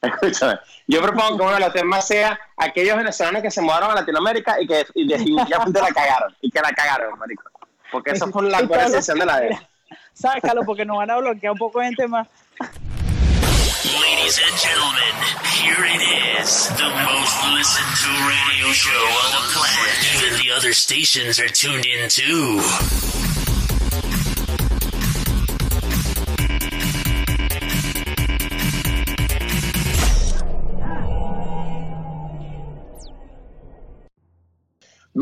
Escúchame, yo propongo que uno de los temas sea aquellos venezolanos que se mudaron a Latinoamérica y que y definitivamente la cagaron. Y que la cagaron, marico. Porque eso fue la conversación de la vez. Sácalo porque nos van a bloquear un poco de gente más. Ladies and gentlemen, here it is, the most listened to radio show on the planet. Even the other stations are tuned in too.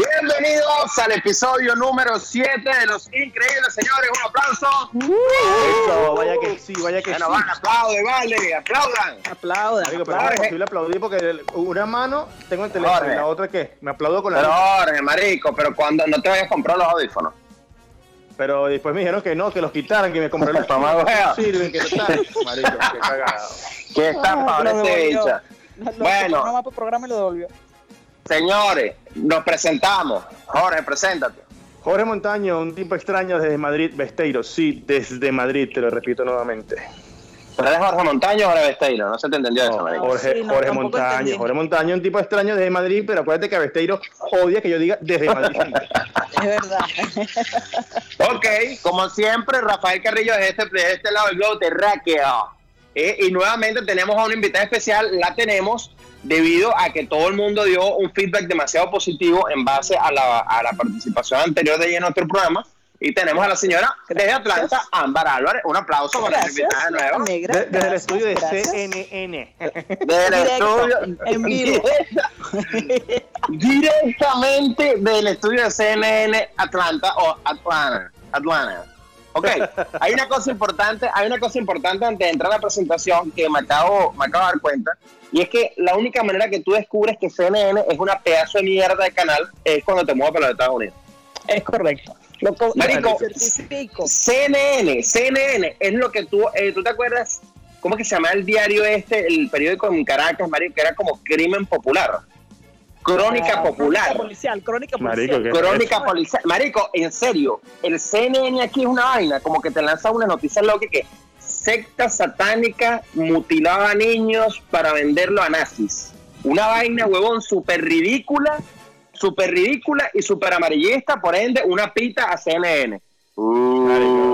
Bienvenidos al episodio número 7 de Los Increíbles Señores. Un aplauso. Eso, vaya que sí, vaya que Bueno, sí. van, aplaude, vale, aplaudan. Aplauda. Amigo, pero no es posible aplaudir porque una mano tengo el teléfono Jorge. y la otra qué? Me aplaudo con la Pero. Jorge, marico, pero cuando no te vayas a comprar los audífonos. Pero después me dijeron que no, que los quitaran, que me compraron los wea. sirven, que no están. Marico, qué cagado. ¿Qué Ah, este devolvió. bicha? Lo- Bueno. por programa y lo devolvió. Señores, nos presentamos. Jorge, preséntate. Jorge Montaño, un tipo extraño desde Madrid, Besteiro. Sí, desde Madrid, te lo repito nuevamente. ¿Pero eres Jorge Montaño o Jorge Besteiro? No se te entendió eso, No, marico. Jorge, sí, no, Jorge tampoco Montaño. entendí. Jorge Montaño, un tipo extraño desde Madrid, pero acuérdate que Besteiro odia que yo diga desde Madrid. Es verdad. Ok, como siempre, Rafael Carrillo de este, de este lado del globo terráqueo. Eh, y nuevamente tenemos a una invitada especial, la tenemos debido a que todo el mundo dio un feedback demasiado positivo en base a la, a la participación anterior de ella en nuestro programa. Y tenemos a la señora desde Atlanta, Ámbar Álvarez. Un aplauso para la invitada de nuevo. negra. De- desde el estudio de gracias. CNN. Desde el Directo, estudio. en vivo. Directa- directamente del estudio de CNN Atlanta o Atlanta. Atlanta. Ok, hay una cosa importante, hay una cosa importante antes de entrar a la presentación que me acabo, me acabo de dar cuenta, y es que la única manera que tú descubres que CNN es una pedazo de mierda de canal es cuando te mueves para los Estados Unidos. Es correcto. Lo co- Marico. CNN, CNN es lo que tú, eh, ¿tú te acuerdas? ¿Cómo que se llama el diario este, el periódico en Caracas, marico, que era como Crimen Popular? Crónica Ah, Popular. Crónica policial, crónica Marico, policial. ¿qué? Crónica policial. Marico, en serio, el CNN aquí es una vaina, como que te lanza una noticia loca que secta satánica mutilaba a niños para venderlo a nazis. Una vaina, huevón, súper ridícula, súper ridícula y súper amarillista, por ende, una pita a CNN. Uh, uh,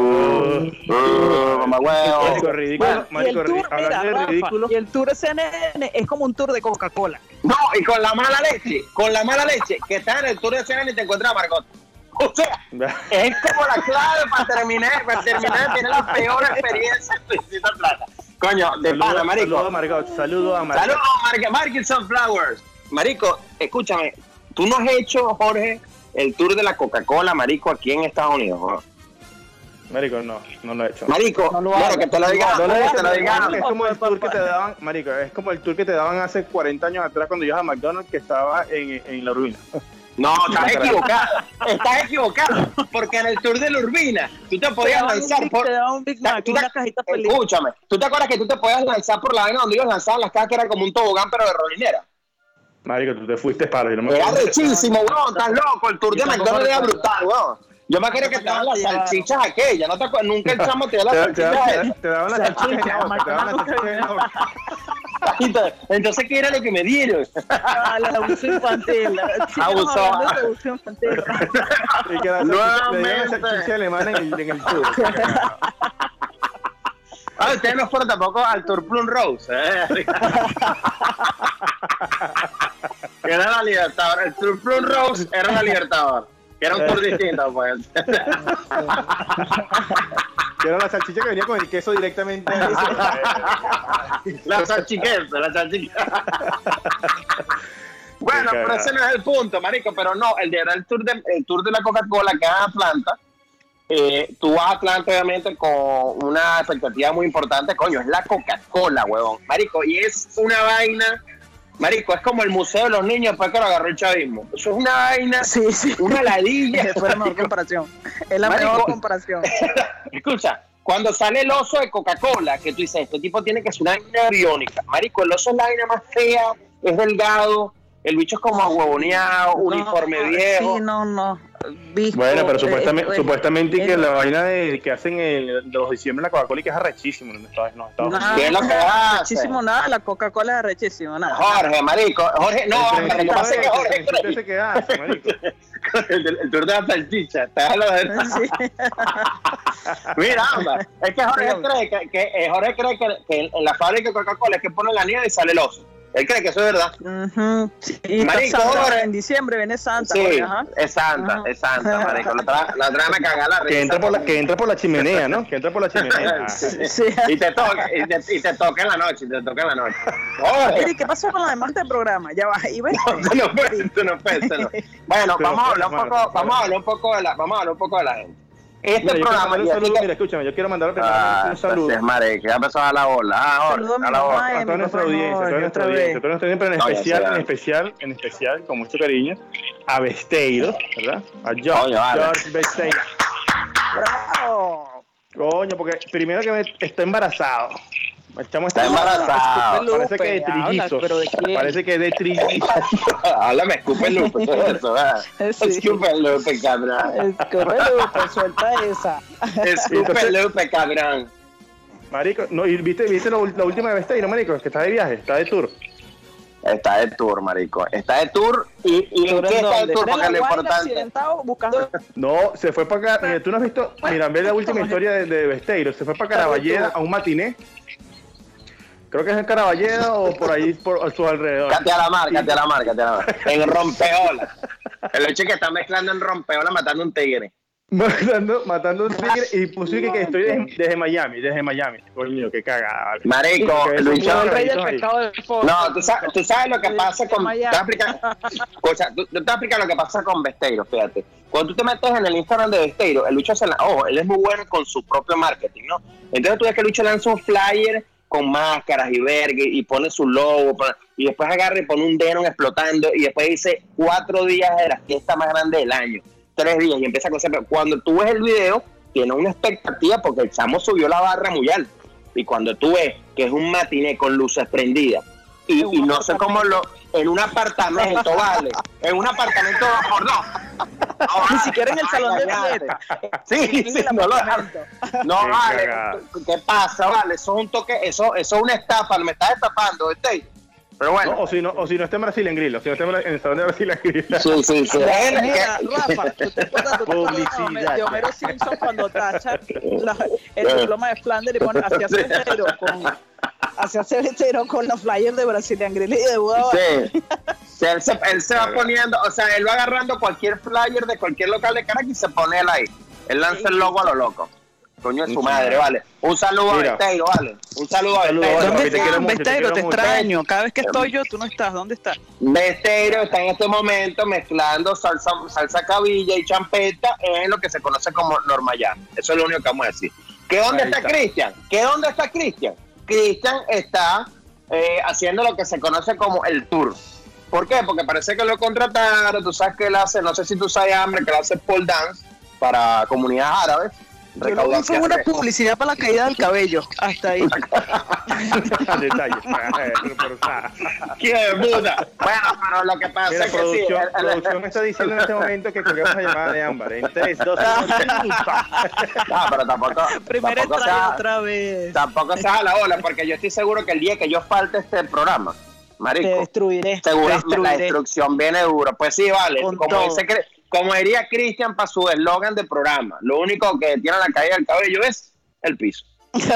mamá huevo. Marico, ridículo. Marico, de ridículo. y el tour de CNN es como un tour de Coca-Cola. No, y con la mala leche, con la mala leche, que estás en el tour de CNN y te encuentras a Margot. O sea, es como la clave para terminar, para terminar de tener la peor experiencia en tu visita a Plata. Coño, de Saludo, pana, saludo a marico. Margot. Saludo a Margot. Saludos, Mar Market Sunflowers. Marico, escúchame, tú no has hecho, Jorge, el tour de la Coca-Cola, marico, aquí en Estados Unidos. ¿no? Marico, no, no lo he hecho. Marico, No lo hagas. que te lo diga, No lo he que hecho, te lo diga. es como el tour que te daban, marico, es como el tour que te daban hace 40 años atrás cuando ibas a McDonald's que estaba en, en la ruina. No, estás equivocado, estás equivocado, porque en el tour de la Urbina, tú te Te podías un lanzar Big- por... te un Big Mac, Tú una te- cajita feliz. Escúchame, ¿tú te acuerdas que tú te podías lanzar por la vaina donde ellos lanzaban las cajas que era como un tobogán pero de rolinera? Marico, tú te fuiste para yo no me Era rechísimo, weón, estás loco, el tour de McDonald's era brutal, weón. Yo me acuerdo que te daban las salchichas aquellas, ¿no te acuerdas? Nunca el chamo te dio las salchichas. te, daban las salchichas. Entonces, ¿qué era lo que me dieron? Ah, la abuso infantil. Abusó. abuso infantil. Y que la salchicha- alemana en el, tour. Ah, ustedes no fueron tampoco al Tour Plum Rose. ¿eh? que era la Libertador. El Tour Plum Rose era la Libertador. Que era un tour distinto, pues. Que era la salchicha que venía con el queso directamente. la salchiquesa, la salchiquesa. bueno, pero ese no es el punto, marico. Pero no, el de el tour de, el tour de la Coca-Cola que en Atlanta. Eh, tú vas a Atlanta, obviamente, con una expectativa muy importante. Coño, es la Coca-Cola, huevón. Marico, y es una vaina. Marico, es como el museo de los niños después que lo agarró el chavismo. Eso es una vaina, Sí, sí. una ladilla. Fue la mejor comparación. Es la Marico. mejor comparación. Escucha, cuando sale el oso de Coca-Cola, que tú dices, este tipo tiene que ser una vaina biónica. Marico, el oso es la vaina más fea, es delgado, el bicho es como huevoneado, uniforme No, viejo. Sí, no, no. Visto, Bueno, pero eh, supuestamente, eh, supuestamente eh, que la vaina de que hacen el, de los diciembre la Coca-Cola y que es arrechísimo en Estados no, Unidos. Nada, ¿Qué es lo que hace? Muchísimo nada, la Coca-Cola es arrechísimo, nada. Jorge, marico, Jorge, no, El hombre, lo que pasa es que Jorge trencito cree- ese que hace, marico. el, el tour de la salchicha, está a lo de- Sí. Mira, ámbar, es que Jorge Dígame. cree que, que eh, Jorge cree que, que en la fábrica de Coca-Cola es que ponen la nieve y sale el oso. Él cree que eso es verdad. Sí, Marico, en diciembre viene Santa. Sí, ajá. es santa, Ajá. es santa, marico. La otra, me caga la Que risa. entra, por la, que entra por la chimenea, ¿no? Que entra por la chimenea. Sí. Sí. Y te toca, y te, y te toca en la noche, y te toca en la noche. Mire, ¿qué pasó con lo demás del programa? Ya va, y ves. Tú no puedes, tú no puedes, tú no. Bueno, Pero, vamos a hablar un poco, vamos a hablar un poco de la, vamos a hablar un poco de la gente. Este Mira, yo programa, mandarle y un así saludo, que- mira, escúchame, yo quiero mandar Ah, un saludo es madre, que ya empezó a la bola. Ah, Saludo a la bola. y a toda nuestra audiencia, a toda nuestra audiencia, toda nuestra audiencia, pero en especial, en especial, en especial, con mucho cariño, a Besteiro, ¿verdad? A George, Coño, vale. George Besteiro. ¡Bravo! Coño, porque primero que me, está embarazado. El chamo Está embarazado. Parece que de trillizos. ¿pero de quién? Parece que de trillizos. Háblame, escupe Lupe, ¿qué es eso? Sí. Escupe Lupe, cabrón. Escupe, Lupe, suelta esa. Escupe Lupe, cabrón. Marico, no, y viste, viste la, última de Besteiro, marico, que está de viaje, está de tour. Está de tour, marico. Está de tour y, y ¿en ¿Pero qué está de tour? ¿Está Porque lo importante. buscando No, se fue para acá. Mira, tú no has visto. Mira, ve la última historia de, de Besteiro. Se fue para Caraballeda a un matiné. Creo que es en Caraballeda o por ahí, por a su alrededor. Cate a la mar, cate a la mar, cate a la mar. En rompeola. El hecho es que está mezclando en rompeola matando un tigre. matando, matando un tigre y puse que, que estoy desde, desde Miami, desde Miami. Coño, qué cagada. vale. Marico, Que Luis son el rey del ahí. pescado del fondo. No, tú sabes, tú sabes lo que pasa con. Te explicar, tú- tú te voy a explicar lo que pasa con Besteiro, fíjate. Cuando tú te metes en el Instagram de Besteiro, el Lucho se la. Ojo, él es muy bueno con su propio marketing, ¿no? Entonces tú ves que el Lucho lanza un flyer con máscaras y verga y pone su logo y después agarra y pone un denon explotando y después dice cuatro días de la fiesta más grande del año, tres días y empieza a cosas. Pero cuando tú ves el video, tiene una expectativa porque el chamo subió la barra muy alto. Y cuando tú ves que es un matiné con luces prendidas y, y no sé cómo lo. En un apartamento, vale. En un apartamento por dos. No, Ni siquiera en el salón de fiesta. Sí, sí, no lo. No Qué vale. cagada. ¿Qué pasa, vale? Eso es un toque, eso, eso es una estafa, me estás estafando, ¿viste? Pero No, bueno. o, si no, o si no está en Brasil en Grillo, si no está en el salón de Brasil en Grillo. Sí, sí, sí. Mira, Es que- Rafa, ¿tú te acuerdas tú te acuerdas Publicidad. de Homero Simpson cuando tacha la- el diploma de Flanders y pone hacia cervecero con hacia cervecero con los flyers de Brazilian Grill y de Budapest? Sí. Sí, él, se, él se va poniendo, o sea, él va agarrando cualquier flyer de cualquier local de Caracas y se pone él ahí. Él lanza el logo a lo loco. Coño de su madre, vale. Un saludo a. Besteiro, vale. Un saludo a Besteiro. ¿Dónde te quiero estás, te Besteiro? Te mucho. extraño. Cada vez que estoy yo, tú no estás. ¿Dónde estás? Besteiro está en este momento mezclando salsa, salsa cabilla y champeta en lo que se conoce como Normayán. Eso es lo único que vamos a decir. ¿Qué dónde está está. Cristian? ¿Qué dónde está Cristian? Cristian está eh, haciendo lo que se conoce como el tour. ¿Por qué? Porque parece que lo contrataron, tú sabes que él hace, no sé si tú sabes, hambre, que él hace pole dance para comunidades árabes. Yo lo como una publicidad para la caída del cabello. Hasta ahí. Sea, ¡Qué puta! Bueno, pero lo que pasa Mira, es que sí. el- producción me está diciendo en este momento que colguemos la llamada de Ámbar. En 3, 2, 1. No, pero tampoco. Primera tampoco sea- otra vez. Tampoco se a la ola, porque yo estoy seguro que el día que yo falte este programa, Te marico, destruiré. te seguro la destruiré. destrucción viene dura. Pues sí, vale. Con Como, todo. dice, como diría Cristian para su eslogan de programa, lo único que tiene la caída del cabello es el piso.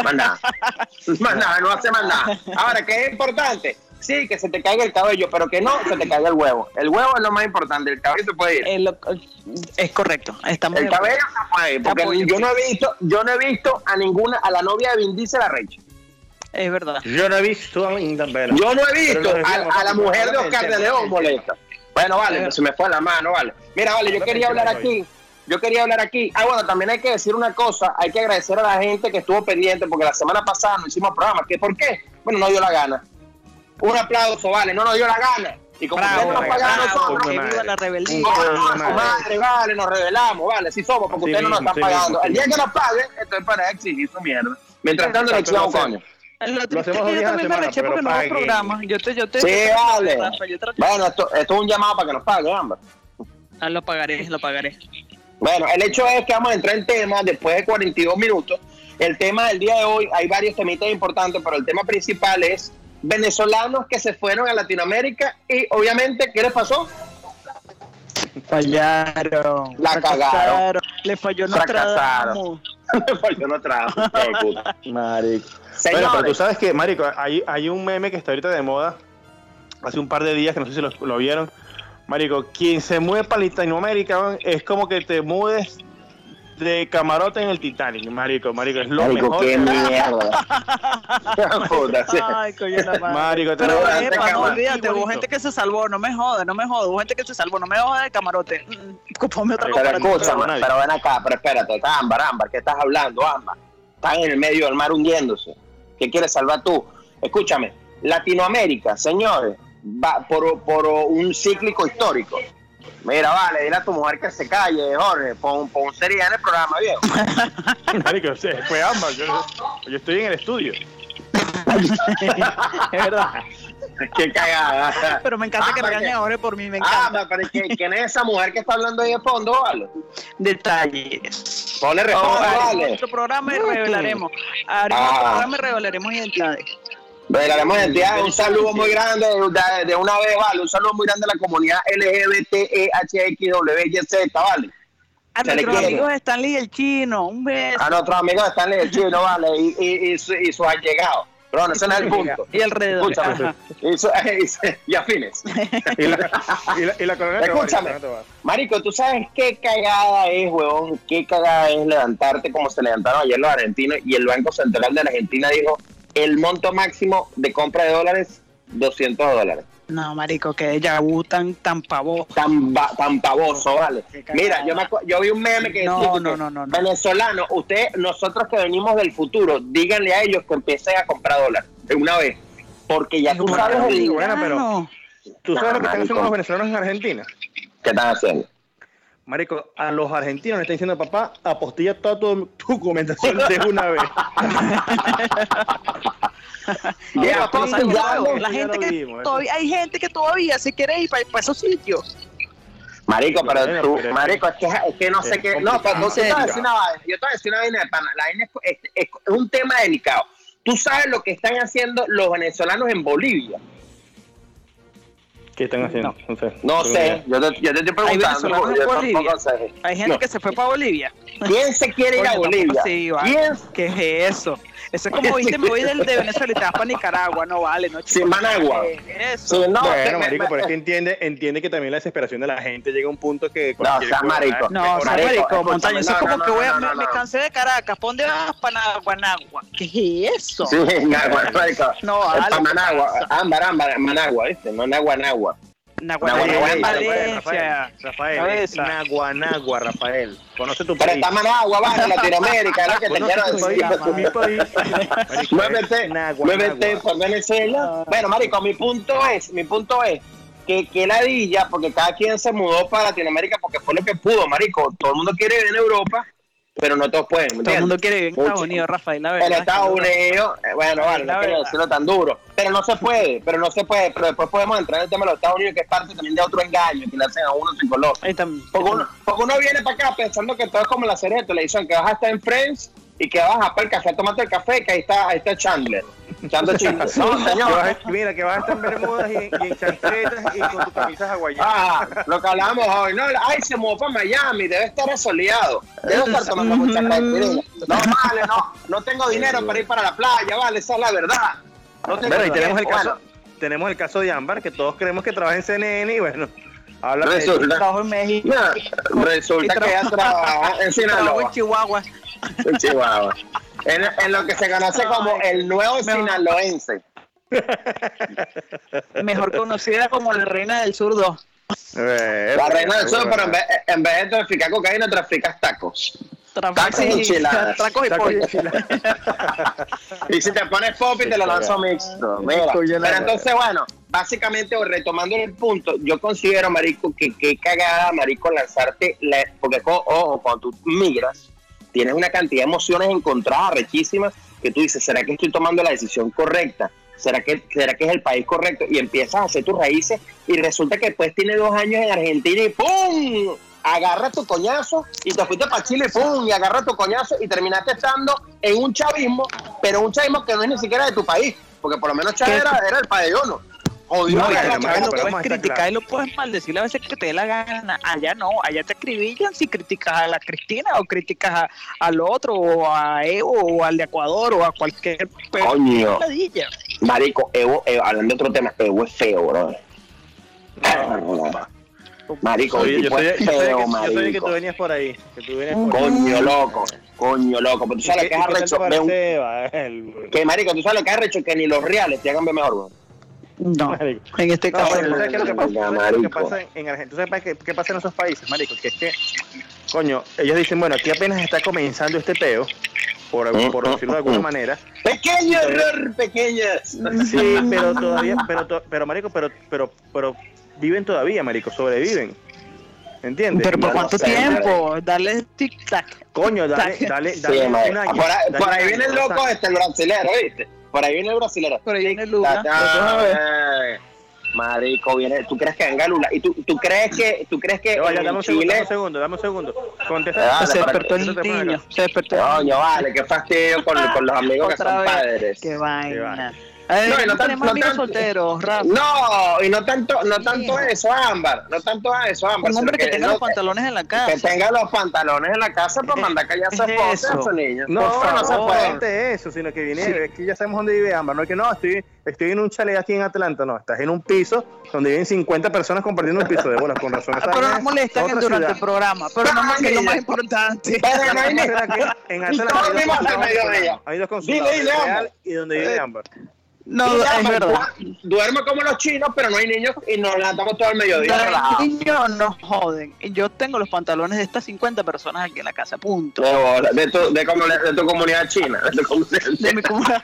Más nada. más nada, no hace más nada. Ahora, ¿qué es importante? Sí, que se te caiga el cabello, pero que no se te caiga el huevo. El huevo es lo más importante, el cabello se puede ir. Lo- es correcto. Estamos El cabello se puede ir, porque yo no he visto, yo no he visto a ninguna, a la novia de Vin Diesel arrecha. Es verdad. Yo no he visto a. Yo no he visto a, la mujer de Oscar de. León molesta. Bueno, vale, se me fue la mano, vale. Mira, vale, yo quería hablar aquí. Yo quería hablar aquí. Ah, bueno, también hay que decir una cosa. Hay que agradecer a la gente que estuvo pendiente porque la semana pasada no hicimos programa. ¿Qué, ¿Por qué? Bueno, no dio la gana. Un aplauso, vale, no nos dio la gana. Y como Bravo, ustedes nos bravo, nosotros, coño que viva la rebeldía. Coño, Coño madre. madre, vale, nos revelamos, vale, sí somos, porque ustedes no nos están pagando. mismo, El día que nos paguen, estoy para exigir su mierda. Mientras tanto, le Exacto, echamos lo hacemos dos días a la semana, pero no programas. Yo te, yo te, Sí, yo te- vale. Rafa, yo te- Bueno, esto, esto es un llamado para que nos paguen, ambas. Ah, lo pagaré, lo pagaré. Bueno, el hecho es que vamos a entrar en tema después de 42 minutos. El tema del día de hoy, hay varios temitas importantes, pero el tema principal es venezolanos que se fueron a Latinoamérica y obviamente, ¿qué les pasó? Fallaron. La cagaron. Le falló Fracasaron. Nostradamus. Yo no trabajo. Marico. Bueno, pero tú sabes que, Marico, hay, hay un meme que está ahorita de moda, hace un par de días, que no sé si lo, lo vieron. Marico, quien se mueve para Latinoamérica es como que te mudes de camarote en el Titanic, Marico, Marico, es lo Marico, mejor. qué mierda. Ay, coño la madre. Marico, te Pero epa, no olvídate, hubo gente que se salvó, no me jodas, no me jodas, hubo gente que se salvó, no me jodas de camarote. Mm, Ponme otra Pero Pero escúchame, ven acá, pero espérate, Ámbar, Ámbar, ¿qué estás hablando, Ámbar? Están en el medio del mar hundiéndose. ¿Qué quieres salvar tú? Escúchame, Latinoamérica, señores, va por, por un cíclico histórico. Mira, vale, dile a tu mujer que se calle, Jorge, pon, pon seriedad en el programa, viejo. Marico, fue ambas. Yo, yo estoy en el estudio. Es verdad. Qué cagada. Pero me encanta que Ámbar, regañen a Jorge por mí, me Ah, encanta. pero ¿quién quién es esa mujer que está hablando ahí de fondo, vale? Detalles. Ponle respeto, Oh, vale. nuestro programa revelaremos. Haremos Ah. nuestro programa y revelaremos identidades. Velaremos identidad, un saludo muy grande de, de una vez, vale, un saludo muy grande a la comunidad LGBTEHXWYZ, vale. A Se nuestros amigos Stanley y el chino, un beso. A nuestros amigos están el chino, vale, y, y, y, su- y sus allegados. Pero no, ese no es el punto. Y alrededor. Escúchame, y, su- y afines. Y la, y la, y la Escúchame. Tobar. Marico, ¿tú sabes qué cagada es, huevón? ¿Qué cagada es levantarte como se levantaron ayer los argentinos y el Banco Central de la Argentina dijo el monto máximo de compra de dólares, 200 dólares? No, marico, que ya tan, tan pavo. tan, ba- tan pavoso, ¿vale? Qué. Mira, yo, me yo vi un meme que No, decía no, no, no, no. venezolano, usted, nosotros que venimos del futuro, díganle a ellos que empiecen a comprar dólares de una vez, porque ya tú sabes el bueno, pero- No. ¿Tú sabes lo que están haciendo los venezolanos en Argentina? que están haciendo. Marico, a los argentinos le están diciendo, papá, apostilla toda tu documentación de una vez. La gente que vimos, todavía, hay gente que todavía se quiere ir para, esos sitios. Marico, pero tú, pero marico, es que, es que no sé qué, no, pero complicado. no te voy a decir una vaina, yo te voy a decir una vaina de pana, la vaina es- es un tema delicado. Tú sabes lo que están haciendo los venezolanos en Bolivia. ¿Qué están haciendo? No, sé. No sé, yo te, yo te estoy preguntando, en yo Bolivia. tampoco sé. Hay gente No. que se fue para Bolivia. ¿Quién se quiere ir a Bolivia? así, vale. ¿Quién? ¿Qué es eso? Eso es como, viste, me voy del, de Venezuela y te vas para Nicaragua. No vale, no Sí, Managua. ¿Qué es eso? Sí, no, bueno, marico, pero es que entiende, entiende que también la desesperación de la gente llega a un punto que... No, cosa, marico. No, sea, marico, montaña, eso es como no, que voy a, no, me, no, me no. cansé de Caracas, ¿pa' dónde vas? Para Managua. ¿Qué es eso? Sí, Managua, marico. No, vale, pa' Managua, ámbar, ámbar, Managua, ¿viste? No Nagua, Nagua. Naguará, Naguará, en Naguará, Valencia. Rafael. Naguanagua, Rafael. Conoce tu Pero país. está Managua, vale, Latinoamérica, es lo que te quiero decir. mi país. Marico, Muévete, muévete por Venezuela. Bueno, marico, mi punto es, mi punto es que, que ladilla, porque cada quien se mudó para Latinoamérica porque fue lo que pudo, marico. Todo el mundo quiere vivir en Europa, pero no todos pueden, ¿me Todo el mundo quiere vivir en Estados. Unidos, Rafael, la verdad. En Estados Unidos, eh, bueno, vale, no quiero decirlo tan duro, pero no se puede, pero no se puede, pero después podemos entrar en el tema de los Estados Unidos, que es parte también de otro engaño que le hacen a uno psicológico. Porque uno, porque uno viene para acá pensando que todo es como la serie de televisión, que vas a estar en Friends y que vas a para el café a tomarte el café, que ahí está, ahí está Chandler. No, Que vas señor. a- mira, que vas a estar en bermudas y, y en chancletas y con tus camisas hawaianas. Ah, lo que hablábamos hoy, no, ay, se mudó para Miami, debe estar asoleado, debe estar tomando mucha caipirinha. No, vale, no, no tengo dinero para ir para la playa, vale, esa es la verdad. No tengo Bueno, y tenemos el caso, tenemos el caso de Ámbar, que todos creemos que trabaja en CNN y bueno, habla de Resulta, Trabajo en México. no, resulta que ella trabaja en Sinaloa, en Chihuahua. en Chihuahua, en, en lo que se conoce como el nuevo sinaloense. Mejor conocida como la reina del sur 2. Eh, La reina del sur, pero en vez, en vez de traficar cocaína, traficas tacos. Tacos y enchiladas. Tacos y pollo. Y si te pones pop y te lo lanzo mixto. Mira. Pero entonces, bueno, básicamente, retomando el punto, yo considero, marico, que qué cagada, marico, lanzarte, la- porque, ojo, cuando tú migras, tienes una cantidad de emociones encontradas, rechísimas, que tú dices, ¿será que estoy tomando la decisión correcta? ¿Será que, ¿Será que es el país correcto? Y empiezas a hacer tus raíces y resulta que después tienes dos años en Argentina y ¡pum! Agarra tu coñazo y te fuiste para Chile ¡pum! Y agarra tu coñazo y terminaste estando en un chavismo, pero un chavismo que no es ni siquiera de tu país, porque por lo menos Chávez era, era el pabellono. Jodió No, a y lo a puedes criticar y lo puedes maldecir a veces que te dé la gana. Allá no, allá te acribillan si criticas a la Cristina o criticas a- al otro o a Evo o al de Ecuador o a cualquier Coño. Marico, Evo, Evo, hablando de otro tema, Evo es feo, bro. Marico, Oye, yo sabía, es yo sabía que, feo, yo sabía que marico. tú venías por ahí. Que tú venías por ahí. Coño loco, coño loco. Pero tú sabes lo que es ¿Y qué tal arrecho. un-? Que marico, tú sabes lo que es arrecho, que ni los reales te hagan ver mejor, bro. No, Marico. en este caso no. ¿tú sabes qué es lo que pasa? Marico. ¿Tú sabes lo que pasa en- en Argentina? ¿Tú sabes qué, qué pasa en esos países, marico? Que es que, coño, ellos dicen, bueno, aquí apenas está comenzando este peo, por, por decirlo de alguna manera. Pequeño error, pequeñas. Sí, pero todavía, pero, to- pero marico, pero, pero, pero viven todavía, marico, sobreviven. ¿Entiendes? Pero por No cuánto sé, tiempo, dale tic tac. Coño, dale, tic-tac. dale, Sí, dale un año. por, ahí, dale por un ahí año, viene el loco este, el brasilero, ¿viste? Por ahí viene el brasilero. Por ahí viene Lula. Marico, viene, ¿tú crees que venga Lula? ¿Y tú, tú crees que, tú crees que en dame un Chile... un segundo, dame un segundo. Contesta. Dale, se despertó que- el niño, se despertó. Coño, vale, qué fastidio con, con los amigos que Otra son vez. padres. Qué vaina. vaina. No, y no no, tan- tenemos no amigos tan- solteros, Rafa. No, y no tanto, no tanto Sí. eso, Ámbar, no tanto eso, Ámbar. Un hombre sino que tenga no- los pantalones en la que casa. tenga los pantalones en la casa para mandar a callar a su es esposa a su niño. No, favor, no se puede eso, sino que viene, es que ya sabemos dónde vive Ámbar, no es que no, estoy, estoy en un chalet aquí en Atlanta, no, estás en un piso donde viven 50 personas compartiendo un piso de bolas, con razón. Ah, pero es molestan durante ciudad. el programa, pero no más que es lo más importante. Pero no hay En Atlanta hay dos consulados Real Ámbar. y donde vive Ámbar. No, es Ámbar, verdad. du- Duerme como los chinos, pero no hay niños y nos levantamos todo el mediodía. Los niños no joden. Yo tengo los pantalones de estas 50 personas aquí en la casa, punto. De, bola, de, tu, de, de tu comunidad china. De tu comunidad De china. mi comunidad.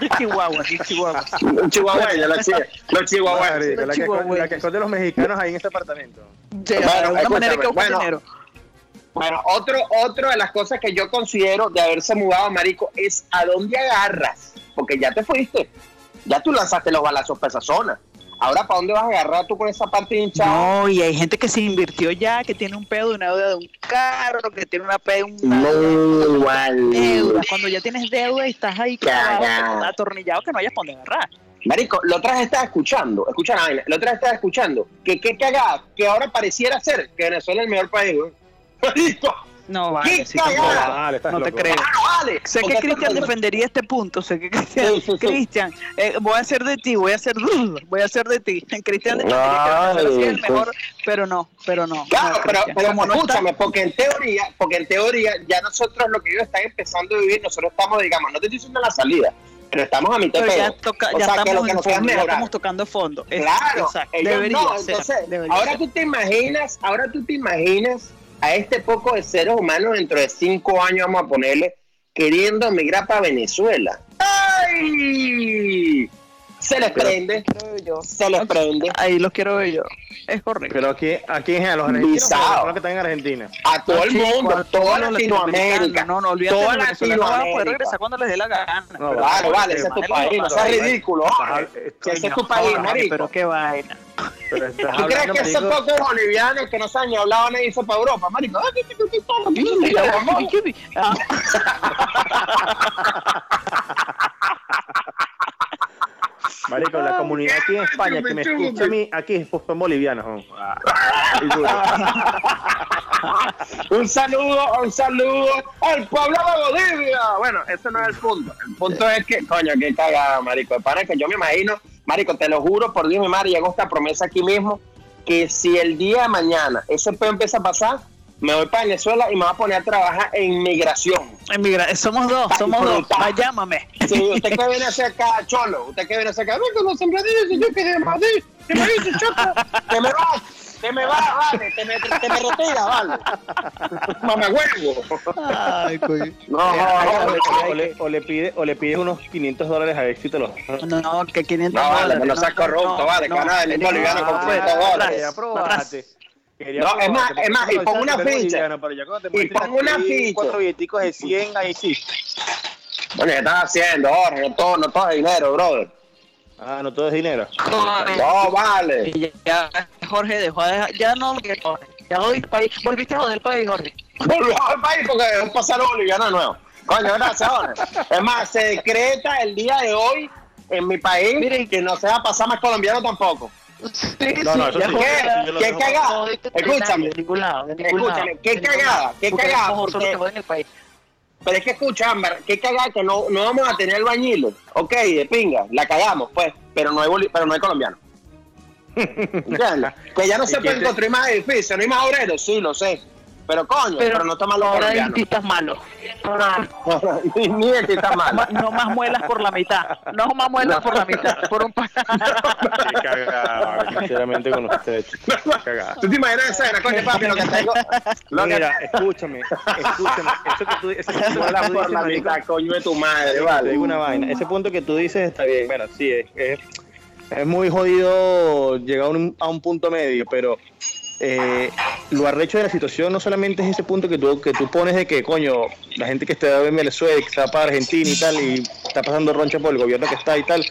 De Chihuahua, de Chihuahua. Chihuahueño, los, chi- los chihuahueños. Marico, La que, la esconde los mexicanos ahí en ese apartamento. De Bueno, alguna manera que bueno. dinero. Bueno, otro, otro de las cosas que yo considero de haberse mudado, marico, es a dónde agarras. Porque ya te fuiste. Ya tú lanzaste los balazos para esa zona. Ahora, ¿para dónde vas a agarrar tú con esa parte hinchada? No, y hay gente que se invirtió ya, que tiene un pedo de una deuda de un carro, que tiene una pedo una No, igual. deuda. Cuando ya tienes deuda y estás ahí Cagado. atornillado, que no hayas por dónde agarrar. Marico, la otra vez estaba escuchando, escucha la vaina, la otra vez estaba escuchando que qué cagada, que ahora pareciera ser que Venezuela es el mejor país, güey. Marico, No, vale, ¡Qué sí, cagada! tampoco. Vale, estás No te creo. ah, vale. Sé que Cristian defendería este punto, sé que Cristian, Sí, sí, sí. Cristian, eh, voy a hacer de ti, voy a hacer, voy a hacer de ti. Cristian el mejor, pero no, pero no. Claro, no, pero, pero Como no está- escúchame, porque en teoría, porque en teoría ya nosotros lo que ellos están empezando a vivir, nosotros estamos, digamos, no te estoy diciendo la salida, pero estamos a mitad pero de ya, pedo. toca, O ya sea, que lo estamos que fondo, ya estamos tocando fondo. Claro, exacto, ellos debería no, ser, entonces, debería ahora ser. tú te imaginas, ahora tú te imaginas a este poco de seres humanos dentro de cinco años, vamos a ponerle, queriendo emigrar para Venezuela. ¡Ay! Se les Pero- prende, se les prende Ahí los quiero ver yo. Es correcto. Pero aquí, aquí en a los argentinos, pero los que están en Argentina. a todo el mundo, a toda Latinoamérica. No, no, olvídate toda Venezuela. No van a poder Latinoamérica. regresar cuando les dé la gana. No, Claro, vale, ese es tu país, no seas ridículo. Ese es tu país, marico. Pero qué vaina. ¿Tú crees que esos pocos bolivianos que no han hablado para Europa, marico? La comunidad aquí en España que me escucha a mí, aquí es pues, un saludo, un saludo al pueblo de Bolivia. Bueno, ese no es el punto. El punto es que, coño, qué cagada, marico. Para que yo me imagino marico, te lo juro por Dios, mi madre, y hago esta promesa aquí mismo, que si el día de mañana ese pedo empieza a pasar, me voy para Venezuela y me voy a poner a trabajar en migración. emigra- somos dos, somos dos. Va, llámame. Sí, usted que viene hacia acá, cholo, usted que viene hacia acá, venga, los sembradillos, yo que de Madrid, que me dice, choco, que me va, que me va, vale, que me, que me retira, vale. Mamá huevo. Ay, coño. No, O, no, o le, o le pide, o le pides unos 500 dólares a ver si te los. No, no, que 500 No, vale, dólares. pero no seas corrupto, vale, que nada, el boliviano con Ah, 500 dólares. Ya probaste. Quería No, es más, es más, y no pongo sabes una ficha. te Y pongo una ficha. Cuatro billeticos de 100, ahí sí. Bueno, ¿qué estás haciendo, Jorge? No todo, no todo es dinero, brother. Ah, no todo es dinero. No, vale. Y ya, Jorge dejó de dejar, ya no, ya el país, volviste a joder el país, Jorge. Volvió al país porque es pasar los bolivianos de nuevo. Coño, gracias, Jorge. Es más, se decreta el día de hoy en mi país Miren. que no se va a pasar más colombiano tampoco. Sí, No, no, sí. ¿Qué? Sí, ¿Qué cagada? Escúchame. De ningún lado, de ningún lado. Escúchame, qué cagada, qué cagada, porque- Pero es que escucha, Ámbar, qué cagada que no, no vamos a tener albañiles. Ok, de pinga, la cagamos, pues, pero no hay, boli- pero no hay colombiano. ¿Entiendes? Que ya no ¿Y se pueden te- construir más edificios, no hay más obreros, sí, lo sé. Pero coño, pero, no toman los ahora dentistas malos. ni, ni el que está mal. Ma- No más muelas por la mitad. No más muelas por la mitad. Por un pa- Qué cagada, sinceramente con ustedes. Cagada. ¿Tú te imaginas esa era, coño, papi, lo que tengo? Lo que Mira, escúchame, escúchame. Eso que tú, por dices, la marico, mitad, coño de tu madre, Te vale. digo una vaina. Ese punto que tú dices está bien. Bueno, sí, es, es, es muy jodido llegar a un, a un punto medio, pero eh, lo arrecho de la situación no solamente es ese punto que tú, que tú pones de que, coño, la gente que está en Venezuela, que está para Argentina y tal, y está pasando roncha por el gobierno que está y tal.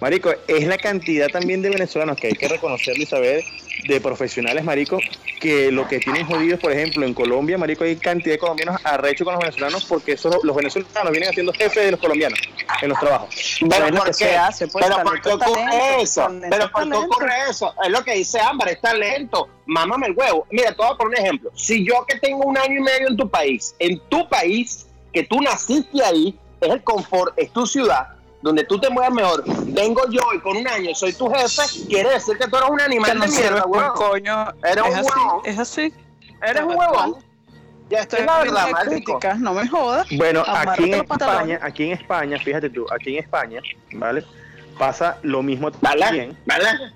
Marico, es la cantidad también de venezolanos que hay que reconocerlo y saber de profesionales, marico, que lo que tienen jodidos, por ejemplo, en Colombia, marico, hay cantidad de colombianos arrechos con los venezolanos porque esos, los venezolanos vienen haciendo jefes de los colombianos en los trabajos. Pero Bueno, ¿por que qué? se hace, pues, pero ¿por qué ocurre talento, eso? talento Pero es ¿por qué talento. ocurre eso? Es lo que dice Ámbar, es talento. Mámame el huevo. Mira, te voy a poner un ejemplo. Si yo que tengo un año y medio en tu país, en tu país, que tú naciste ahí, es el confort, es tu ciudad, donde tú te mueves mejor, vengo yo y con un año soy tu jefe, quiere decir que tú eres un animal no de mierda, coño. Eres es un así, huevón. es así. Eres un huevón. Ya estoy la verdad, críticas, no me jodas. Bueno, aquí en. España, aquí en España, fíjate tú, aquí en España, ¿vale? Pasa lo mismo ¿Vale? también. ¿Vale?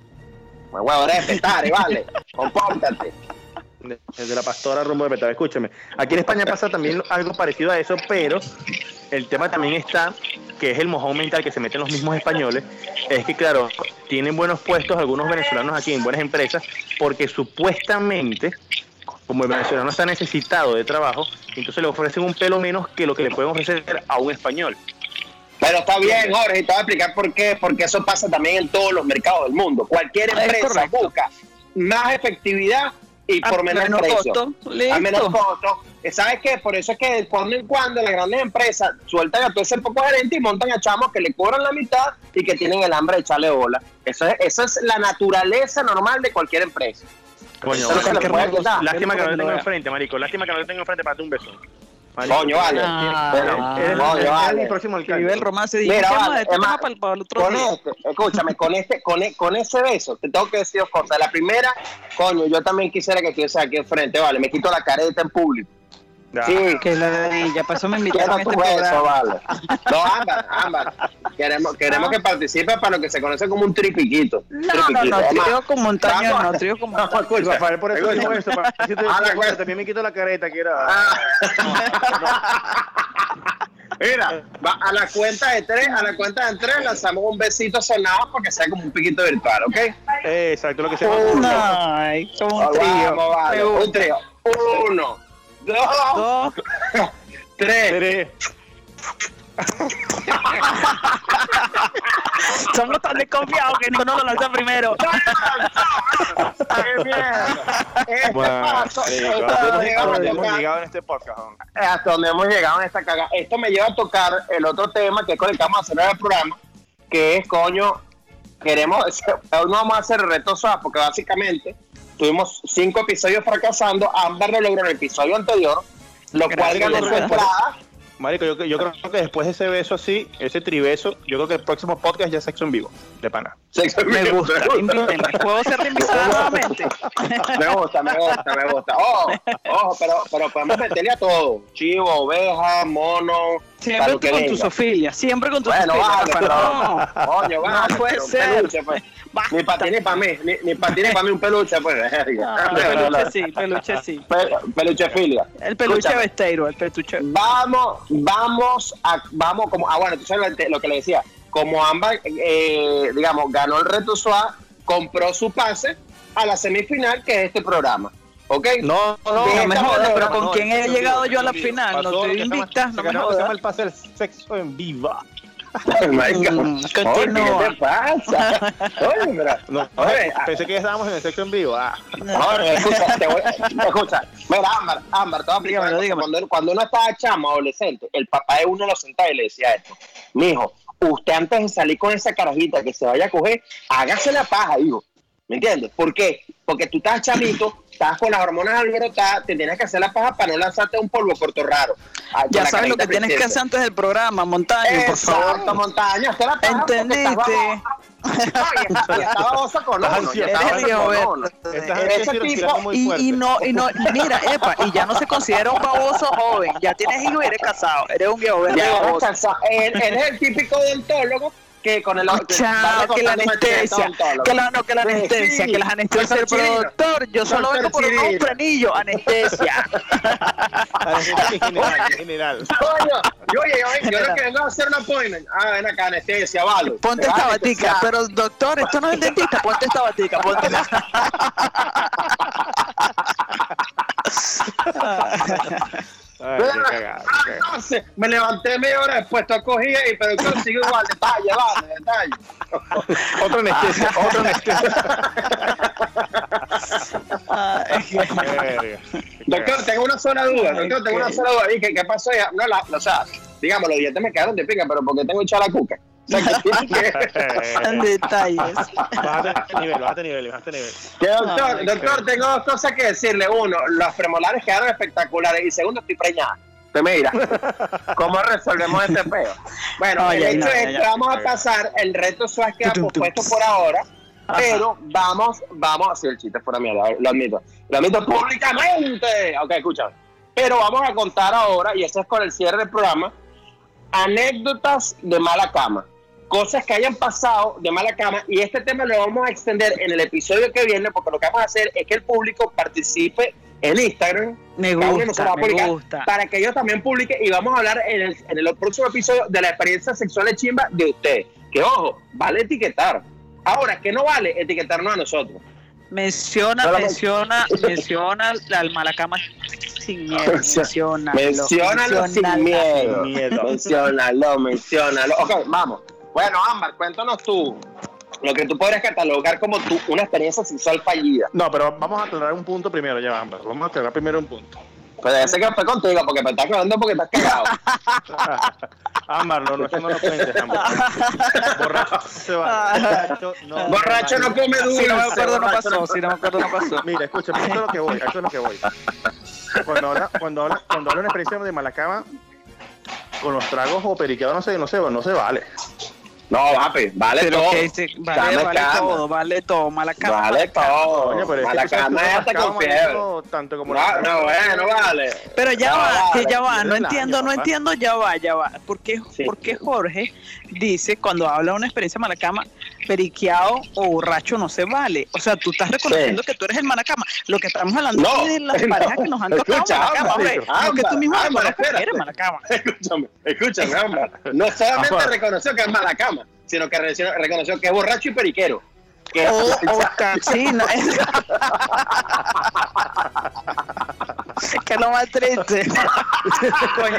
Pues huevo, respetare, vale. Compórtate. Desde la pastora rumbo de Petare, escúchame. Aquí en España pasa también algo parecido a eso, pero el tema también está, que es el mojón mental que se meten los mismos españoles, es que claro, tienen buenos puestos algunos venezolanos aquí en buenas empresas, porque supuestamente, como el venezolano está necesitado de trabajo, entonces le ofrecen un pelo menos que lo que le pueden ofrecer a un español. Pero está bien, Jorge, y te voy a explicar por qué, porque eso pasa también en todos los mercados del mundo. Cualquier Es empresa busca más efectividad y por A menor, menor precio. costo, listo. A menor costo. ¿Sabes qué? Por eso es que de cuando en cuando las grandes empresas sueltan a todo ese poco gerente y montan a chamos que le cobran la mitad y que tienen el hambre de echarle bola. Eso es, eso es la naturaleza normal de cualquier empresa. Coño, lástima que no lo tengo enfrente, marico. Lástima que no lo tengo enfrente para darte un beso. Coño, vale. Ah, Pero- Eres, Coño, vale. mi próximo alcalde. vive el romance. Mira, vale, el Con día. este, escúchame, con este, con, e- con ese beso, te tengo que decir dos cosas. La primera, coño, yo también quisiera que estuviese aquí enfrente, vale, me quito la careta en público. Ya. Sí, Que la ya para eso me invitaron a quiero este programa. vale. No, ámbar, ámbar. Queremos, queremos que participe para lo que se conoce como un tripiquito. No, no, no, trío con montaña, no, trío con montaña. escucha. Rafael, por eso dijo eso. Para decirte Ah, la también me quito la careta, que era. Ah. Mira, va a la cuenta de tres, a la cuenta de tres lanzamos un besito sonado para que sea como un piquito virtual, ¿ok? Eh, exacto, lo que se llama. Ay, como un Ah, trío. vamos, vale. Un trío. Uno, dos, Dos. tres. Tere, Somos tan desconfiados que ninguno lo lanza primero. Este Bueno, hasta donde- hemos llegado en este podcast. ¿no? hasta donde hemos llegado en esta caga. Esto me lleva a tocar el otro tema que es con el que vamos a cerrar el programa, que es, coño, queremos, hoy no vamos a hacer el reto SWAP, porque básicamente tuvimos cinco episodios fracasando, Amber lo logró en el episodio anterior, lo cual ganó su entrada. Marico, yo, yo creo que después de ese beso así, ese tribeso, yo creo que el próximo podcast ya es sexo en vivo, de pana. Sexo en Me vivo, gusta. Invítenme. ¿Puedo ser invitada nuevamente? Me gusta, me gusta, me gusta. Ojo, ojo, pero, pero podemos meterle a todo. Chivo, oveja, mono. Siempre que con tu. Sofía. Siempre con tu Bueno, vale, No. coño, vale, No puede pero un ser. peluche, pues. Ni para ti ni para mí, ni, ni para ti ni para mí un peluche, pues. Ah, peluche sí, peluche sí. Pe- peluche filia. El peluche Escúchame, besteiro, el peluche. Vamos, vamos, a, vamos como, ah bueno, tú sabes lo que- le decía, como Ámbar, eh, digamos, ganó el reto SWA, compró su pase a la semifinal que es este programa, ¿ok? No, no, No me jodas, pero ¿con no, quién he llegado yo a la final? No Pasó estoy se no me ganó- se llama jodas. el pase del sexo en vivo. Marico, Mm. ¿qué te pasa? Oye, pero, No, oye, pensé que ya estábamos en el sexo en vivo. Ah, Jorge, escucha, te voy, escucha, mira, Ámbar, Ámbar, te voy a explicar dígamelo. Cuando, cuando uno estaba chamo, adolescente, el papá de uno lo sentaba y le decía esto, mijo, usted antes de salir con esa carajita que se vaya a coger, hágase la paja, hijo, ¿me entiendes? ¿Por qué? Porque tú estás chamito, estás con las hormonas alborotadas, te tienes que hacer la paja para no lanzarte un polvo corto raro. Ya sabes lo que tienes que hacer antes del programa, Montaño, por favor. montaña, hazte la paja ¿Entendiste? y- Eres no, y no, mira, epa, y ya no se considera un baboso joven, ya tienes hijo y eres casado, eres un viejo verde Ya, baboso. cansado. Él, él es el típico odontólogo que con el que Chao, vaya que la anestesia, que la, no, que la anestesia, sí. que las anestesias, Chirino. doctor, yo solo vengo por un frenillo, anestesia. En general, en general. Coño, yo, oye, yo, yo lo que vengo a hacer un appointment. Ah, ven acá, anestesia, vale. Ponte esta batica, pero doctor, esto no es dentista, ponte esta batica, ponte Ay, qué cagada, qué. Entonces, me levanté media hora después, tú cogía y pero yo sigo igual, detalle, vale, detalle. Otra anestesia, otra anestesia. Verga. Doctor, tengo una sola duda, doctor, tengo una sola duda. ¿Y qué, qué pasó? Ya, no, la, o sea, digamos, los dientes me quedaron de pica, pero porque tengo echada la cuca. Sea, que detalles. Bájate nivel, bájate nivel, bájate nivel. Que, doctor, Ay, doctor, tengo dos cosas que decirle. Uno, los premolares quedaron espectaculares. Y segundo, estoy preñada. Usted mira, ¿cómo resolvemos este peo? Bueno, el hecho es que vamos a pasar, el reto se va a quedar Tum, tum, pospuesto tum. por ahora, Ajá. pero vamos, vamos, así el chiste fuera mierda, lo admito, lo admito públicamente. Ok, escúchame. Pero vamos a contar ahora, y eso es con el cierre del programa, anécdotas de mala cama. Cosas que hayan pasado de mala cama y este tema lo vamos a extender en el episodio que viene porque lo que vamos a hacer es que el público participe en Instagram Me gusta, me para que ellos también publiquen y vamos a hablar en el, en el próximo episodio de la experiencia sexual de chimba de ustedes. Que ojo, vale etiquetar. Ahora, que no vale etiquetarnos a nosotros. Menciona, Solamente- menciona, menciona al malacama sin miedo. Menciónalo. Menciónalo. Sin miedo. Menciónalo, menciónalo. Ok, vamos. Bueno, Ámbar, cuéntanos tú lo que tú podrías catalogar como tu, una experiencia sexual fallida. No, pero vamos a aclarar un punto primero, ya Ámbar. Vamos a aclarar primero un punto. Pues debe ser que fue contigo porque me estás cagando porque estás cagado. Ámbar, no, no, eso no lo cuentes, Ámbar. Borracho se va. Borracho no. Borracho no come dulce. Si no me acuerdo no pasó, si no me acuerdo no pasó. Mira, escucha, esto es lo que voy, esto es lo que voy. Cuando habla, cuando habla, cuando habla una experiencia de malacama, con los tragos o periqueados, no sé, no sé, no se vale. No, papi, vale Pero todo. que vale, cama. todo, vale todo. Malacama. Vale todo. Coño, pero Mala cama ya te Tanto como No, no, bueno, vale. Pero ya No, va, vale, que ya va, no entiendo, no entiendo, ya va, ya va. ¿Por qué, Sí. por qué Jorge dice cuando habla de una experiencia malacama, periqueado o borracho no se vale? O sea, tú estás reconociendo que tú eres el malacama. Lo que estamos hablando No, es de las no. parejas que nos han tocado Escucha, Ámbar, hombre. No que tú mismo Ámbar, eres. Escúchame, escúchame, Ámbar. No solamente Ámbar. reconoció que es mala cama, sino que reconoció, que es borracho y periquero. Que O, o ca- sí, no, es, que es lo más triste. Coño,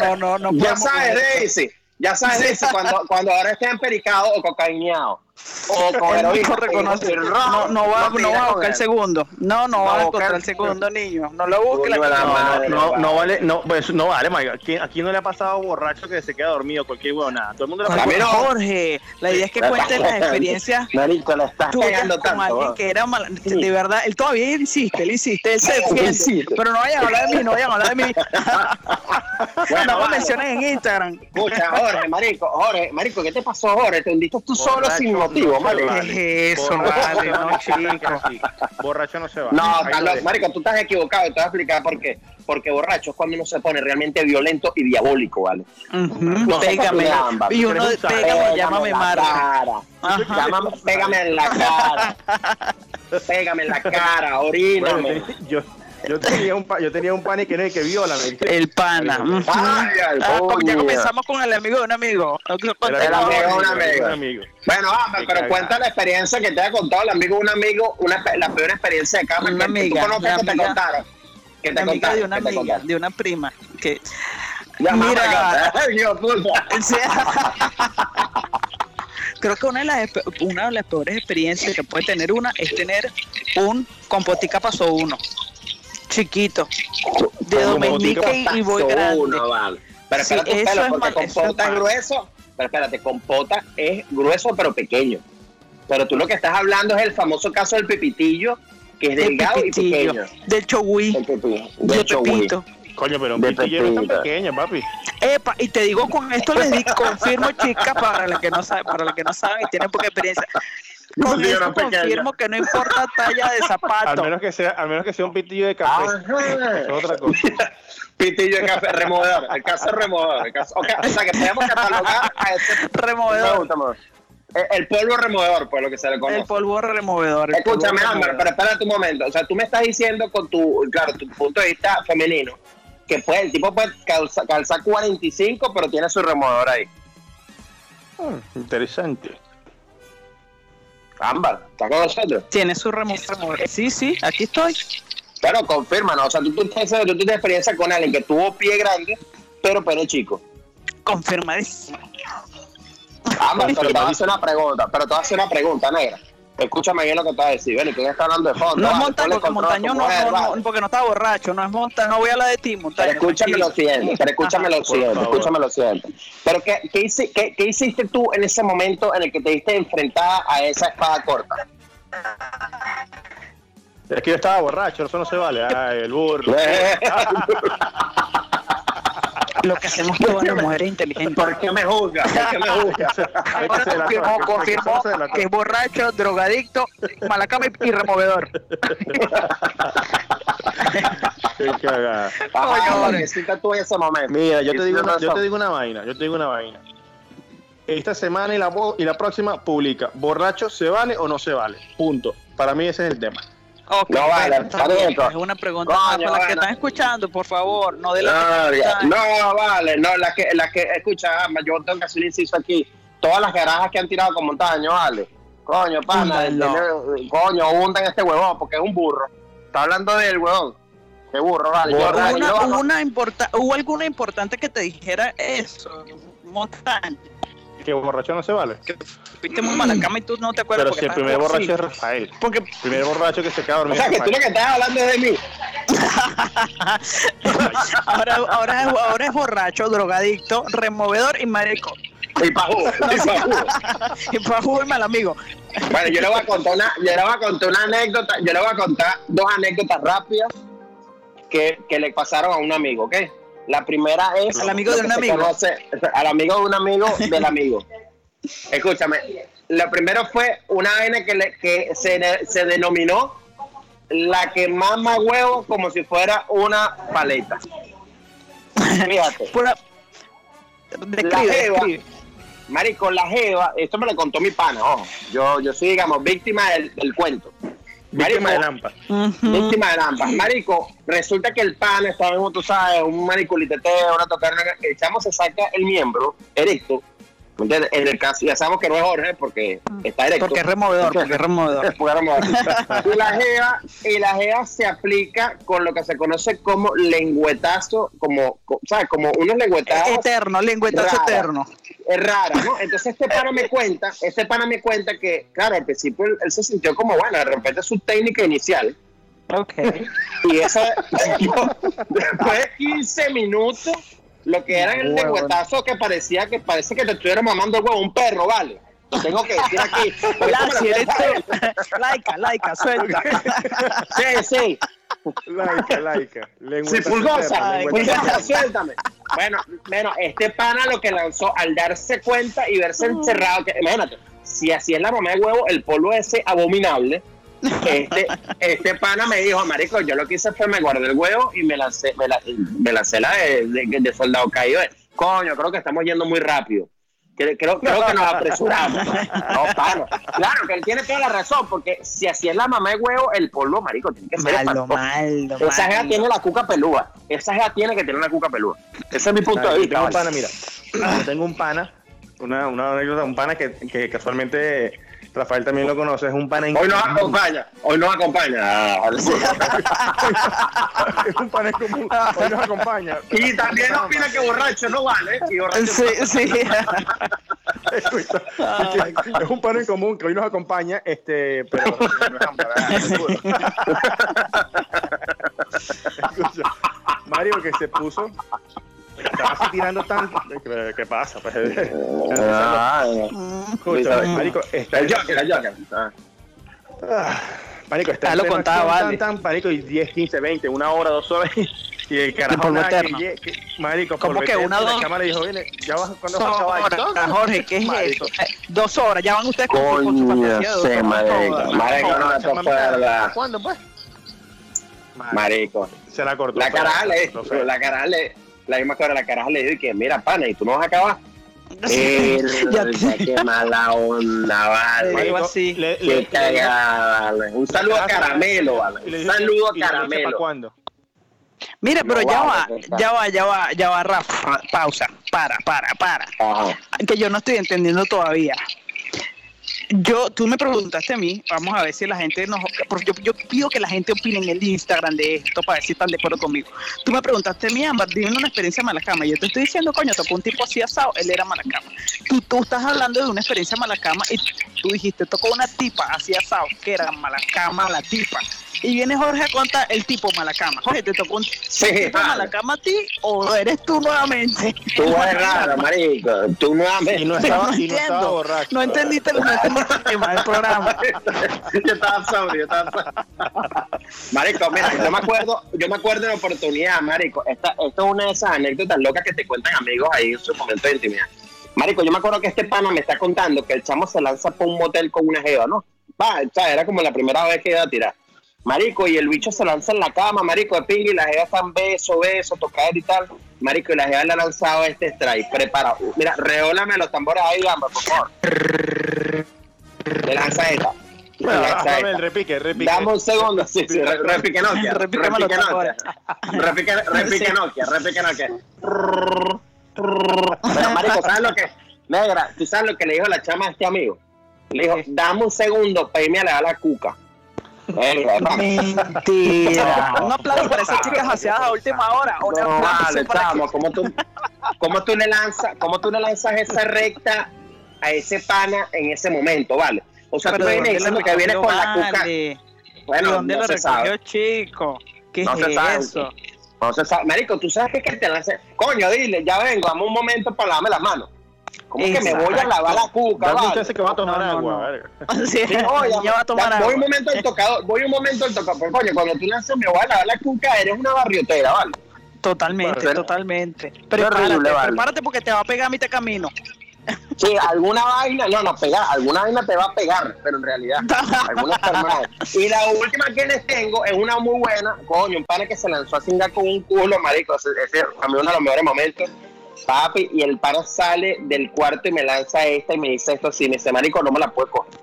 no, no, no, no ya sabes. Daisy. Ya sabes, cuando, cuando ahora esté empericado o cocaíneado. O con heroína. mismo reconoce. el No, no va, no tira va a buscar el segundo. No, no No va a encontrar el- el segundo niño. No lo busque. La la. No, no vale, no, pues no vale, Mike. Aquí, aquí no le ha pasado borracho que se queda dormido, cualquier huevo, nada. Todo el mundo le ha. Jorge, la idea es que cuentes las experiencias Marico, le estás pegando con tanto. alguien que era mal. Sí. De verdad, él todavía insiste, él insiste, él se defiende. Pero no vayan a hablar de mí, no vayan a hablar de mí. Bueno, no me vale. mencionen en Instagram. Escucha, Jorge, marico, Jorge, marico, ¿qué te pasó, Jorge? Te hundiste tú solo sin motivo, no se marico. vale. ¿Qué es eso, Borracho vale? se va No, chico. Borracho no se va. No, dejo. marico, tú estás equivocado y te voy a explicar por qué. Porque borracho es cuando uno se pone realmente violento y diabólico, ¿vale? No sé Pégame. ambas. Y uno, pégame, Pégame llámame Marta. Llámame, pégame en la cara. Pégame en la cara, Bueno, oríname. yo, yo tenía un yo tenía un pan que no es que viola. El pana. ay, Ah, porque ya comenzamos con el amigo de un amigo. El amigo de un amigo. Bueno, Qué pero cuenta la experiencia que te ha contado el amigo de un amigo, una, la peor experiencia de cama Una que, que amiga, tú conoces la que te amiga- contaron. Que te amiga contaron, de una amiga, contaron. de una prima, que Ya, Mira. Creo que una de, las, una de las peores experiencias que puede tener una es tener un compotica paso uno. Chiquito. De Domenica y, y voy grande. uno, vale. Pero Sí, espérate, es porque mal- es compota es grueso. Pero espérate, compota es grueso pero pequeño. Pero tú lo que estás hablando es el famoso caso del pepitillo, que es Del delgado y pequeño. Del chogüí. El pepillo. De De hecho, güey. Pepito. Coño, pero un pitillo no es tan pequeño, papi. Epa, y te digo con esto les di, confirmo chicas para las que no saben, para las que no saben y tienen poca experiencia. Con Sí, eso confirmo que no importa talla de Al zapato. menos que sea, al menos que sea un pitillo de café. Es otra cosa. Pitillo de café, removedor. El caso es removedor. El caso, o sea, que podemos catalogar a. Me Removedor. El, polvo removedor, por lo que se le conoce. El polvo removedor. el Escúchame, polvo removedor. pero espérate un momento. O sea, tú me estás diciendo con tu, claro, tu punto de vista femenino, que pues, el tipo puede calza- calzar 45, pero tiene su removedor ahí. Hmm, interesante. Ámbar, ¿estás con nosotros? Tiene su removedor. Sí, sí, aquí estoy. Pero confírmanos. O sea, tú, tú, tienes, tú tienes experiencia con alguien que tuvo pie grande, pero pene chico. Confirmadísimo. Ámbar, pero te voy a hacer una pregunta. Pero te voy a hacer una pregunta, negra. Escúchame bien lo que te voy a decir. ¿quién está hablando de fondo? No es montaño, porque montaño no, mujer, no, vale. no, porque no está borracho, no es montaño, no voy a hablar de ti, montaño. Pero escúchame lo siguiente, pero escúchame lo siguiente, escúchame lo siguiente. Pero ¿qué, qué- qué hiciste tú en ese momento en el que te diste enfrentada a esa espada corta? Es que yo estaba borracho, eso no se vale. Ay, el burro. Lo que hacemos todas las mujeres inteligentes. ¿Por qué me juzgas? ¿Por qué me juzgas? Ahora confirmó, confirmó que es borracho, drogadicto, malacama y, removedor. Qué cagada. Que hiciste tú en ese momento. Mira, yo te, digo una, yo te digo una vaina, yo te digo una vaina. Esta semana y la, y la próxima publica, ¿borracho se vale o no se vale? Punto. Para mí ese es el tema. Ok, No vale, bueno. Es una pregunta Coño, para las que bueno. están escuchando, por favor, no de No, las están- no, vale, no, la que, la que, escucha, ama, yo tengo que hacer un inciso aquí. Todas las garajas que han tirado con montaño, vale. Coño, pana, Húndanlo. tiene- coño, hundan este huevón porque es un burro. Está hablando del huevón. Qué burro, vale. Hubo yo una, hubo una importa- ¿Hubo alguna importante que te dijera eso, montaña? Que borracho no se vale. Que fuiste muy malacama y tú no te acuerdas Pero porque si el primer borracho es Rafael. Porque El primer borracho que se queda O dormido. sea, que tú lo que estás hablando es de mí. ahora, ahora, es, ahora es borracho, drogadicto, removedor y marico. Y pajú, y pajú. y pajú y mal amigo. Bueno, yo le voy a contar una, yo le voy a contar una anécdota, yo le voy a contar dos anécdotas rápidas que, que le pasaron a un amigo, ¿ok? La primera es Al amigo de un amigo. conoce- al amigo de un amigo del amigo. Escúchame, lo primero fue una vaina que, le- que se, se denominó la que mama huevo como si fuera una paleta. Fíjate. Pura... Describe, La jeva. describe. Marico, la jeva, esto me lo contó mi pana, ojo. Yo, yo soy, digamos, víctima del, del cuento. Víctima de Marico, Lampa. Víctima de ambas. Marico, resulta que el pan estaba como tú sabes, un marico liteteo, una tocar, el chamo se saca el miembro erecto. En el caso, ya sabemos que no es Jorge porque está erecto. Porque es removedor, porque es removedor. Porque era moda. y la jeva y la jeva se aplica con lo que se conoce como lengüetazo como co- sabes como unos lengüetazos Eterno, lengüetazo Rara. eterno. es rara, ¿no? Entonces este pana me cuenta, este pana me cuenta que, claro, al principio él, él se sintió como, bueno, de repente su técnica inicial, Ok. y esa, después de 15 minutos, lo que era el lengüetazo que parecía que parece que te estuviera mamando el huevo un perro, ¿vale? Lo tengo que decir aquí. eres tú. Laica, laica, suelta. Sí, sí. Laica, laica. Sí, pulgosa, eterno. suéltame. Bueno, bueno, este pana lo que lanzó al darse cuenta y verse encerrado, que imagínate, si así es la mamá de huevo, el polvo ese abominable, este, este pana me dijo, marico, yo lo que hice fue me guardé el huevo y me lancé, me, la- me lancé la de, de- de soldado caído. Coño, creo que estamos yendo muy rápido. Creo, creo, creo que nos apresuramos. No, pana. Claro que él tiene toda la razón, porque si así es la mamá de huevo, el polvo, marico, tiene que ser Malo, malo, Esa malo. tiene la cuca pelúa. Esa jeva tiene que tener una cuca pelúa. Ese es mi punto de yo vista. tengo un pana, mira. Yo tengo un pana, una, una anécdota, un pana que, que casualmente Rafael también lo conoce, es un pana en Hoy nos acompaña, hoy nos acompaña. Es un pana en común. Hoy nos acompaña. Y también opina que borracho no vale. Y borracho Sí, sí. Es un pana en común que hoy nos acompaña, este, pero no es Mario que se puso, estaba así tirando tanto. ¿Qué, qué pasa? Pues, Ah, escucha, Marico, está el Joker, el Joker. Ah. Ah, Marico, está lo contaba, acción, vale. tan, tan, marico, y 10, 15, 20, una hora, dos horas. Y el carajo nada, que marico, ¿Cómo polvo que una, la dos? cámara dijo, viene, ya vas, ¿cuándo vas a Dos horas, Jorge, ¿qué es Marico. eso? Eh, Dos horas, ya van ustedes con, su- con su Coño, fantasía sí, marico. Marico, no, fue verdad. ¿Cuándo, pues? Marico. Se la cortó. La sé. la la misma que ahora la caraja le dijo que mira, pana, y tú no vas a acabar. Qué mala onda, vale. Marico, así. le- Qué le- le- cagada, vale. Un saludo a Caramelo, vale. Un saludo a y le dijo que ¿Para Caramelo. cuándo? Mira, pero No ya vale, va, pues, ya va, ya va, ya va, Rafa, pausa, para, para, para. Ajá. Que yo no estoy entendiendo todavía. Yo, tú me preguntaste a mí, vamos a ver si la gente nos... Porque yo, yo pido que la gente opine en el Instagram de esto para ver si están de acuerdo conmigo. Tú me preguntaste a mí, Ámbar, dime una experiencia malacama. Yo te estoy diciendo, coño, tocó un tipo así asado, él era malacama. Tú, tú estás hablando de una experiencia malacama y tú dijiste, tocó una tipa así asado, que era malacama la tipa. Y viene Jorge a contar el tipo malacama. Jorge, ¿te tocó un Sí, tipo vale. malacama a ti o eres tú nuevamente? Tú eres raro, marico. Tú nuevamente. Y no estaba, y no estaba borracho. No entendiste, no entendiste yo. Marico, mira, yo me acuerdo, yo me acuerdo de la oportunidad, Marico. Esta, esto es una de esas anécdotas locas que te cuentan amigos ahí en su momento de intimidad. Marico, yo me acuerdo que este pana me está contando que el chamo se lanza por un motel con una jeva, ¿no? Va, o sea, era como la primera vez que iba a tirar. Marico, y el bicho se lanza en la cama, marico, de pingue, y la jeva están beso, beso, tocar y tal. Marico, y la jeva le ha lanzado este strike, preparado. Mira, reólame los tambores ahí, gamba, por favor. Le lanza esta. Le Bueno, lanza a ver, esta. repique, repique. Dame un segundo, sí, sí, re- repique Nokia, repique Nokia, repique, repique Sí. Nokia, repique Nokia. Pero marico, ¿sabes lo que? Negra, ¿tú sabes lo que le dijo la chama a este amigo? Le dijo, dame un segundo para irme a la cuca. Mentira. Un aplauso para esas chicas aseadas a última hora. No, vale, chamo, ¿cómo tú, cómo tú le lanzas, cómo tú le lanzas esa recta a ese pana en ese momento, vale? O sea, Pero tú ¿de vienes diciendo que vienes con la cuca. vale? ¿De Bueno, dónde no lo se sabe. chico? ¿Qué No se sabe. eso? No se sabe. Marico, tú sabes que, que te lance. Coño, dile, ya vengo, dame un momento para lavarme las manos. ¿Cómo que me voy a lavar la cuca? Dame un vale? chance que va a tomar No, no, agua. no. verga. Sí, Sí, oye, ya va a tomar ya, agua. Voy un momento al tocador, voy un momento al tocador. Pero, coño, cuando tú lanzas me voy a lavar la cuca, eres una barriotera, ¿vale? Totalmente, Bueno, totalmente. horrible, Prepárate, vale. prepárate porque te va a pegar a mitad camino. Sí, alguna vaina, no, no, pegar, alguna vaina te va a pegar, pero en realidad, algunas. Y la última que les tengo es una muy buena, coño, un pana que se lanzó a cingar con un culo, marico, ese, ese a mí uno de los mejores momentos, papi, y el pana sale del cuarto y me lanza esta y me dice esto así, me dice, marico, no me la puedo coger.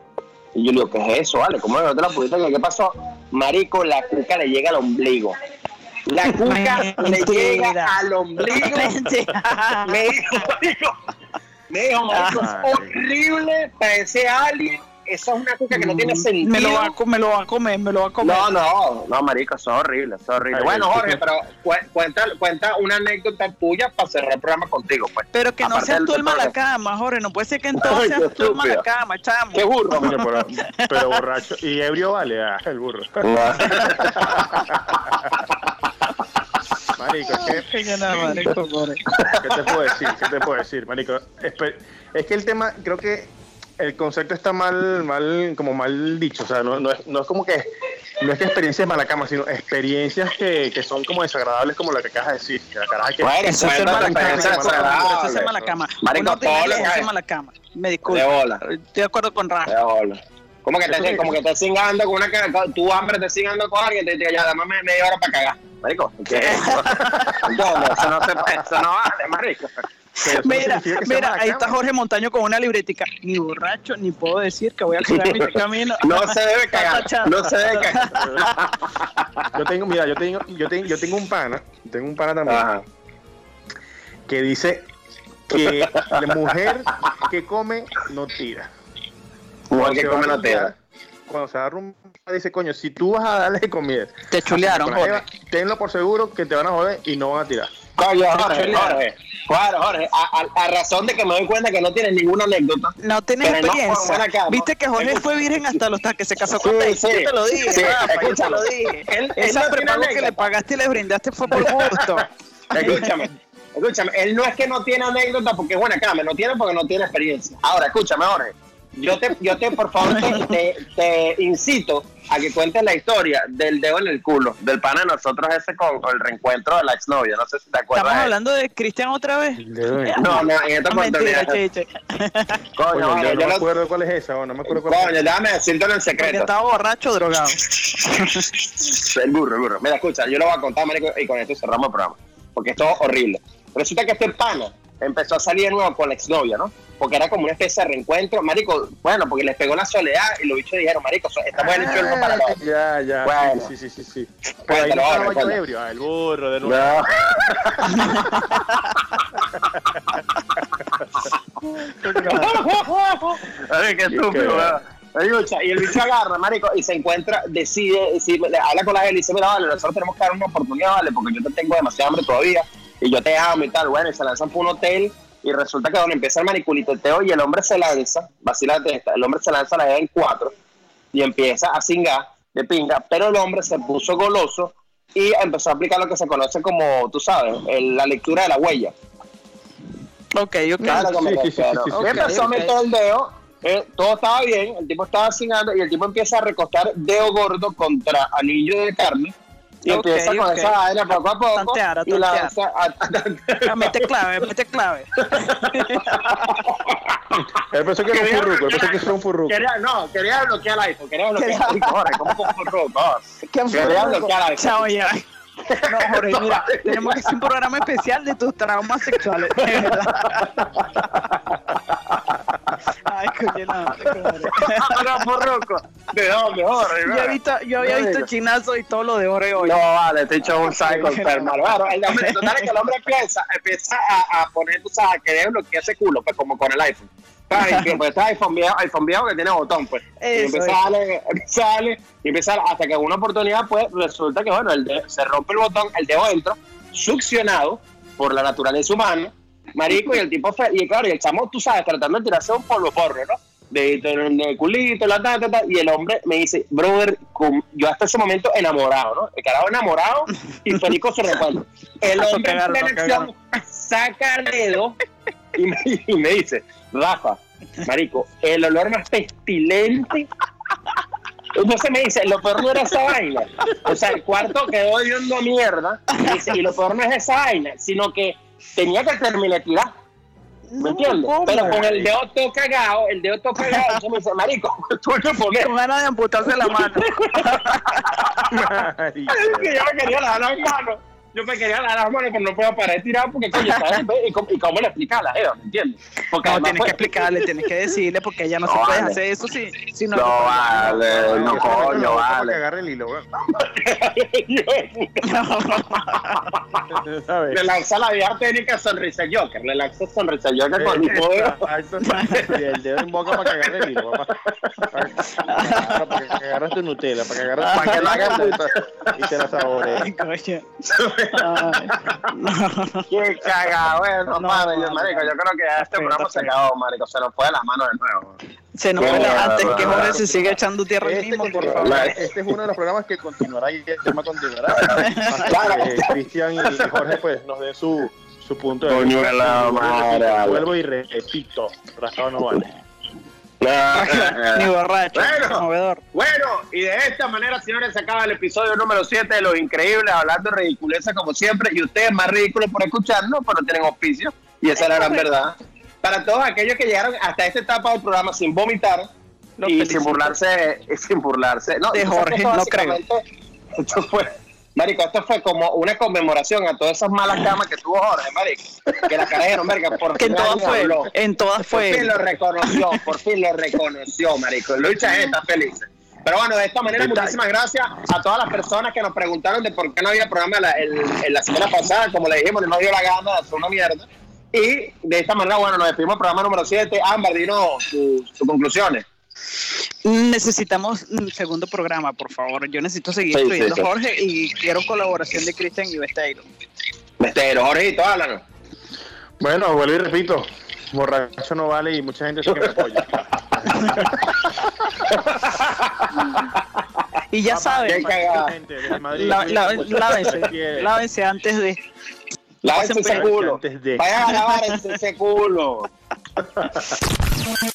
Y yo le digo, ¿qué es eso, vale? ¿Cómo no te la pudiste coger? ¿Qué pasó? Marico, la cuca le llega al ombligo. La cuca le llega al ombligo me dijo, marico, me dijo, marico, es Ay. horrible, parece alien, eso es una cuca que no tiene sentido. Mm, Me lo, va a, co- me lo va a comer, me lo va a comer. no, no, no, marico, eso es horrible, eso es horrible. Ay, bueno, Jorge, pero cu- cuenta, cuenta una anécdota tuya para cerrar el programa contigo, pues. Pero que no seas tú el malacama, Jorge. No puede ser que entonces seas tú el malacama, chamo. Qué burro, Coño, pero, pero borracho. Y ebrio vale, ah, el burro. Marico, es que. ¿Qué te puedo decir? ¿Qué te puedo decir, marico? Es que el tema, creo que el concepto está mal, mal, como mal dicho. O sea, no, no es, no es como que, no es que experiencias mala cama, sino experiencias que, que son como desagradables, como la que acabas de decir. Que la caraja que, Bueno, Eso es ser malacama. experiencia Eso es ser desagradable. malacama. Marico, todo lo es hay. malacama. Me De disculpo. bola, Estoy de acuerdo con Rafa. de bola. Como que te, como que cingando con una tu hambre te cingando con alguien, te diga ya, dame media hora para cagar. Marico, ¿qué es eso? No, se, eso no vale, marico. pero eso no Mira, mira, ahí cama. está Jorge Montaño con una libretica. Ni borracho, ni puedo decir que voy a cuidar mi camino. No se debe cagar, no se debe cagar. Yo tengo, mira, yo tengo, yo tengo, yo tengo un pana, tengo un pana también Ajá. que dice que la mujer que come no tira. Mujer que come no rumbear, Cuando se va a dice, coño, si tú vas a darle comida, Te chulearon, Jorge. jeva, tenlo por seguro que te van a joder y no van a tirar. Coño, Jorge. Jorge. Claro, Jorge, a, a- a razón de que me doy cuenta que no tienes ninguna anécdota. No tienes no, experiencia. bueno. Viste que Jorge fue virgen hasta los hasta que se casó con Daisy. sí. Yo te lo dije, Sí, Rafa, yo te lo dije. Él- él Esa no que le pagaste y le brindaste fue por gusto. Escúchame, escúchame, él no es que no tiene anécdota porque es buena cama, no tiene porque no tiene experiencia. Ahora, escúchame, Jorge. Yo te, yo te por favor, te, te, te incito a que cuentes la historia del dedo en el culo, del pana de nosotros ese con, con el reencuentro de la exnovia. No sé si te acuerdas. Estamos de hablando de Cristian otra vez. No, no, en esta No, oportunidad. Coño, yo yo no me lo- acuerdo cuál es esa, o no me acuerdo cuál es coño, déjame decírtelo en Porque secreto. estaba borracho o drogado. El burro, el burro. Mira, escucha, yo lo voy a contar, marico, y con esto cerramos el programa. Porque esto es horrible. Resulta que este pana empezó a salir de nuevo con la exnovia, ¿no? Porque era como una especie de reencuentro. Marico, bueno, porque les pegó la soledad y los bichos dijeron, marico, estamos en el uno para otro. Ya, ya. Bueno. Sí, sí, sí, sí. Pero ahí no estaba yo cuéntalo. ebrio. Ah, el burro de nuevo. No. Ay, qué estúpido, Y el bicho agarra, marico, y se encuentra, decide, decide- le habla con la gente y dice, mira, vale, nosotros tenemos que dar una oportunidad, vale, porque yo te tengo demasiada hambre todavía, y yo te amo y tal, bueno, y se lanzan por un hotel, y resulta que donde empieza el maniculiteteo, y el hombre se lanza, vacílate esta, el hombre se lanza a la en cuatro, y empieza a cingar de pinga, pero el hombre se puso goloso, y empezó a aplicar lo que se conoce como, tú sabes, el- la lectura de la huella. Ok, ok. Claro Sí, sí, sí, refiero. sí, sí, Y sí. empezó a meter el dedo, eh, todo estaba bien, el tipo estaba cingando y el tipo empieza a recostar dedo gordo contra anillo de carne y Ok, empieza con ok. esa vaina poco a poco Tantear, a y la tantear. Ah, mete clave, mete clave. Él pensó que era un furruco, él pensó que era un furruco. Quería, no, quería bloquear el iPhone, quería bloquear el iPhone, ¿cómo con furruco? Quería bloquear el iPhone. Chao ya. No, Jorge, mira, tenemos que hacer un programa especial de tus traumas sexuales. de. Ay, coño, no. ¿De dónde, Jorge? Yo, he visto, yo había visto digo. chinazo y todo lo de Jorge hoy. No, vale, te he hecho un psycho enfermo. Claro, el hombre, total es que el hombre empieza, empieza a, a poner, tú sabes, a querer bloquear ese culo, pues como con el iPhone. Que, pues este iPhone viejo, iPhone viejo que tiene botón, pues. Y empieza a darle, empieza a darle, y empieza a- hasta que una oportunidad, pues, resulta que, bueno, el dedo- se rompe el botón, el dedo entra, succionado por la naturaleza humana, marico, y el tipo, fue, y claro, y el chamo, tú sabes, tratando de tirarse un polvo porro, ¿no? De, de, de culito, la ta, ta, ta, y el hombre me dice, brother, yo hasta ese momento enamorado, ¿no? El carajo enamorado y feliz con su recuerdo. El hombre en acción saca el dedo y me, y me dice, Rafa, marico, el olor más pestilente. Entonces me dice, lo peor no era esa vaina. O sea, el cuarto quedó a mierda. Y, dice, y lo peor no es esa vaina, sino que tenía que terminar tirar. ¿Me No, entiendes? ¿cómo? Pero con el dedo todo cagado, el dedo todo cagado, entonces me dice, marico, tuve que poner. Con ganas de amputarse la mano. Marico. que yo me quería lavar las manos. Yo me quería lavar las manos, pero no puedo parar de tirar porque, coño, ¿sabes? ¿Y cómo, y cómo le explica a la Eva? ¿Me entiendes? Porque No, tienes fue- que explicarle, tienes que decirle, porque ella no, No, se puede vale. hacer eso si, si no. No vale, no es lo coño, para que vale. agarre el hilo, weón. Le lanza la vieja técnica sonrisa Joker, le lanza sonrisa Joker con el poder. El dedo en boca para que agarre el hilo, papá. Para, para que agarres tu Nutella, para que agarres Para que la hagas y te la saborees. No. Qué cagado, bueno, No, madre, yo, no, marico, yo creo que este feo, programa se acabó, marico, se nos fue de las manos de nuevo. Se nos fue la- antes que. Jorge se siga echando tierra Este, mismo, por favor. este es uno de los programas que continuará y el tema continuará. Claro. que Cristian y Jorge pues nos den su, su punto de Coño vista. la madre. Vuelvo y repito, rascado no vale. Ni borracho, Bueno. movedor. Bueno, y de esta manera, señores, se acaba el episodio número 7 de Los Increíbles, hablando de ridiculeza como siempre, y ustedes más ridículos por escucharnos, pero no tienen auspicio, y esa es la gran verdad. Para todos aquellos que llegaron hasta esta etapa del programa sin vomitar Los y felicito. sin burlarse, y sin burlarse. No, De ¿tú sabes que Jorge, no creo. Esto fue, marico, esto fue como una conmemoración a todas esas malas camas que tuvo Jorge, marico. Que la cara dijeron, verga, por Que en fin todas alguien fue, habló. en todas Por fin lo reconoció, por fin lo reconoció, marico. Lucha está feliz. Pero bueno, de esta manera, muchísimas gracias a todas las personas que nos preguntaron de por qué no había programa la, el- en la semana pasada. Como le dijimos, no nos dio la gana de hacer una mierda. Y de esta manera, bueno, nos despedimos del programa número 7. Ámbar, dinos tus conclusiones. Necesitamos un segundo programa, por favor. Yo necesito seguir Sí, estudiando sí, sí. Jorge y quiero colaboración de Cristian y Besteiro. Besteiro, Jorgito, háblanos. Bueno, vuelvo y repito. Borracho no vale y mucha gente sí que me apoya. Y ya Papá, saben, lávense, lávense antes de. Lávense ese culo. antes de- Vayan a lavar ese culo.